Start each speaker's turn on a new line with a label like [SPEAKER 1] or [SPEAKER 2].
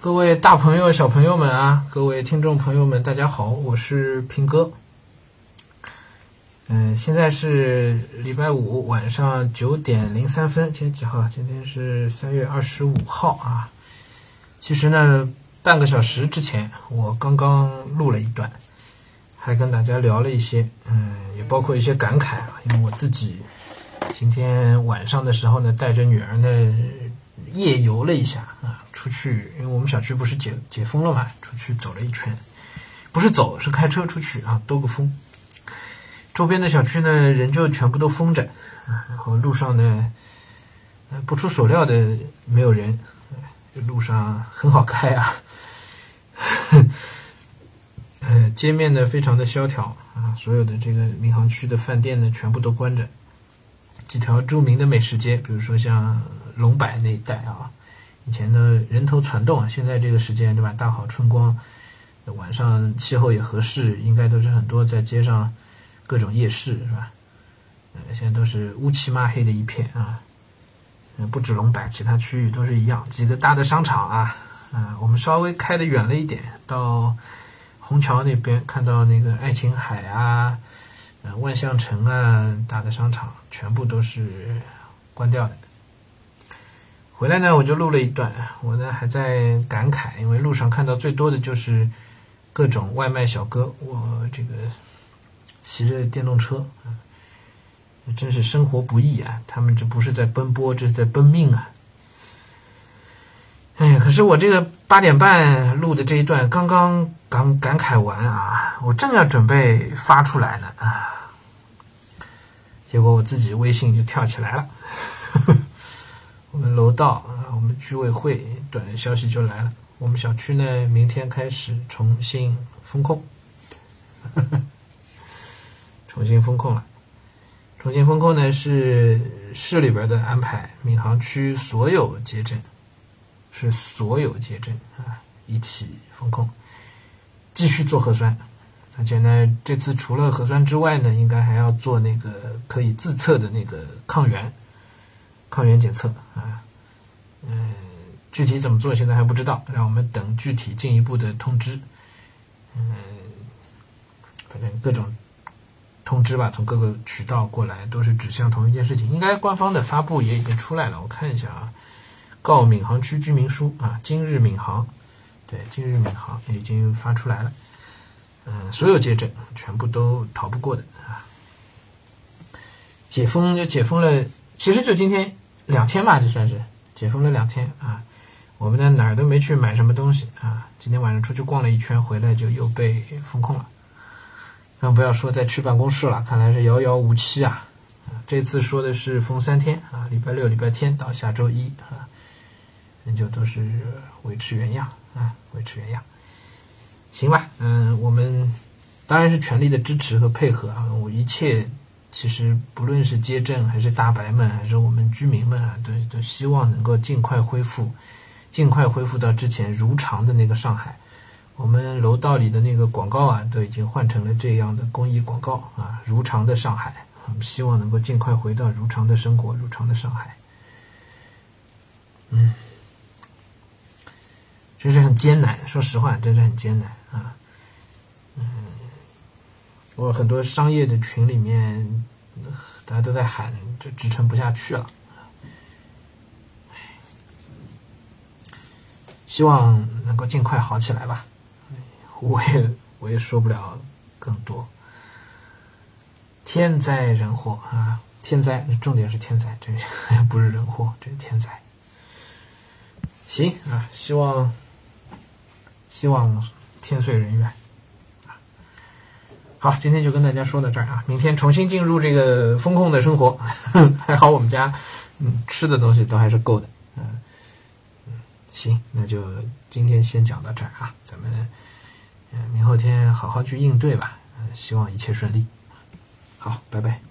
[SPEAKER 1] 各位大朋友、小朋友们啊，各位听众朋友们，大家好，我是平哥。嗯，现在是礼拜五晚上九点零三分，今天几号？今天是三月二十五号啊。其实呢，半个小时之前我刚刚录了一段，还跟大家聊了一些，嗯，也包括一些感慨啊，因为我自己今天晚上的时候呢，带着女儿呢夜游了一下啊。出去，因为我们小区不是解解封了嘛，出去走了一圈，不是走，是开车出去啊，兜个风。周边的小区呢，人就全部都封着，然后路上呢，不出所料的没有人，路上很好开啊，呃，街面呢非常的萧条啊，所有的这个民航区的饭店呢全部都关着，几条著名的美食街，比如说像龙柏那一带啊。以前的人头攒动啊，现在这个时间对吧？大好春光，晚上气候也合适，应该都是很多在街上各种夜市是吧？呃，现在都是乌漆抹黑的一片啊。不止龙柏，其他区域都是一样。几个大的商场啊，啊，我们稍微开的远了一点，到虹桥那边看到那个爱琴海啊，呃，万象城啊，大的商场全部都是关掉的。回来呢，我就录了一段。我呢还在感慨，因为路上看到最多的就是各种外卖小哥。我这个骑着电动车，真是生活不易啊！他们这不是在奔波，这是在奔命啊！哎，可是我这个八点半录的这一段，刚刚刚感慨完啊，我正要准备发出来呢啊，结果我自己微信就跳起来了。我们楼道啊，我们居委会短消息就来了。我们小区呢，明天开始重新封控，重新封控了。重新封控呢是市里边的安排，闵行区所有街镇是所有街镇啊一起封控，继续做核酸。而且呢，这次除了核酸之外呢，应该还要做那个可以自测的那个抗原。抗原检测啊，嗯，具体怎么做现在还不知道，让我们等具体进一步的通知。嗯，反正各种通知吧，从各个渠道过来都是指向同一件事情。应该官方的发布也已经出来了，我看一下啊，告闵行区居民书啊，今日闵行，对，今日闵行已经发出来了。嗯，所有街镇全部都逃不过的啊，解封就解封了。其实就今天两天吧，就算是解封了两天啊。我们呢哪儿都没去买什么东西啊。今天晚上出去逛了一圈，回来就又被封控了。更不要说再去办公室了，看来是遥遥无期啊。这次说的是封三天啊，礼拜六、礼拜天到下周一啊，那就都是维持原样啊，维持原样。行吧，嗯，我们当然是全力的支持和配合啊，我一切。其实不论是街镇还是大白们，还是我们居民们啊，都都希望能够尽快恢复，尽快恢复到之前如常的那个上海。我们楼道里的那个广告啊，都已经换成了这样的公益广告啊，如常的上海。我们希望能够尽快回到如常的生活，如常的上海。嗯，真是很艰难，说实话，真是很艰难啊。我很多商业的群里面，大家都在喊，就支撑不下去了。希望能够尽快好起来吧。我也我也说不了更多。天灾人祸啊，天灾，重点是天灾，这不是人祸，这是天灾。行啊，希望希望天遂人愿。好，今天就跟大家说到这儿啊！明天重新进入这个风控的生活，还好我们家嗯吃的东西都还是够的，嗯嗯，行，那就今天先讲到这儿啊，咱们嗯明后天好好去应对吧，嗯，希望一切顺利。好，拜拜。